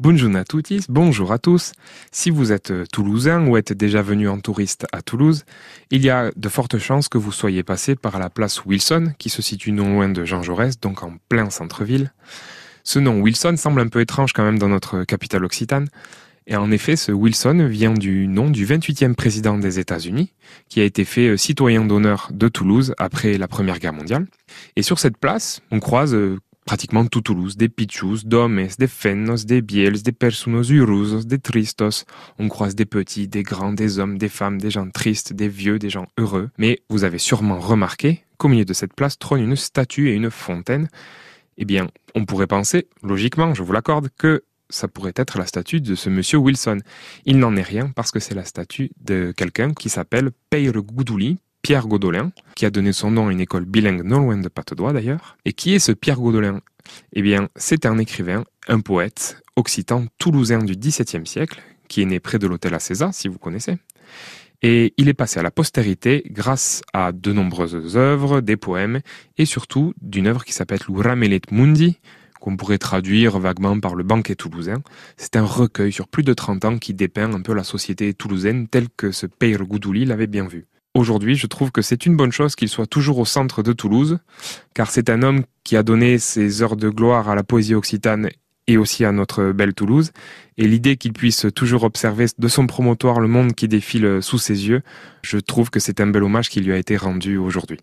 Bonjour à tous, bonjour à tous. Si vous êtes euh, toulousain ou êtes déjà venu en touriste à Toulouse, il y a de fortes chances que vous soyez passé par la place Wilson, qui se situe non loin de Jean Jaurès, donc en plein centre-ville. Ce nom Wilson semble un peu étrange quand même dans notre capitale occitane. Et en effet, ce Wilson vient du nom du 28e président des États-Unis, qui a été fait euh, citoyen d'honneur de Toulouse après la Première Guerre mondiale. Et sur cette place, on croise euh, pratiquement tout Toulouse, des pichus, d'hommes, des fenos, des biels, des personnos urusos, des tristos. On croise des petits, des grands, des hommes, des femmes, des gens tristes, des vieux, des gens heureux. Mais vous avez sûrement remarqué qu'au milieu de cette place trône une statue et une fontaine. Eh bien, on pourrait penser, logiquement, je vous l'accorde, que ça pourrait être la statue de ce monsieur Wilson. Il n'en est rien parce que c'est la statue de quelqu'un qui s'appelle Peire Goudouli, Pierre Godolin, qui a donné son nom à une école bilingue non loin de Patte-d'Oie d'ailleurs. Et qui est ce Pierre Godolin Eh bien, c'est un écrivain, un poète occitan toulousain du XVIIe siècle, qui est né près de l'hôtel Acésa, si vous connaissez. Et il est passé à la postérité grâce à de nombreuses œuvres, des poèmes, et surtout d'une œuvre qui s'appelle L'Uramelet Mundi, qu'on pourrait traduire vaguement par le banquet toulousain. C'est un recueil sur plus de 30 ans qui dépeint un peu la société toulousaine telle que ce Peire Goudouli l'avait bien vu. Aujourd'hui, je trouve que c'est une bonne chose qu'il soit toujours au centre de Toulouse, car c'est un homme qui a donné ses heures de gloire à la poésie occitane et aussi à notre belle Toulouse. Et l'idée qu'il puisse toujours observer de son promotoire le monde qui défile sous ses yeux, je trouve que c'est un bel hommage qui lui a été rendu aujourd'hui.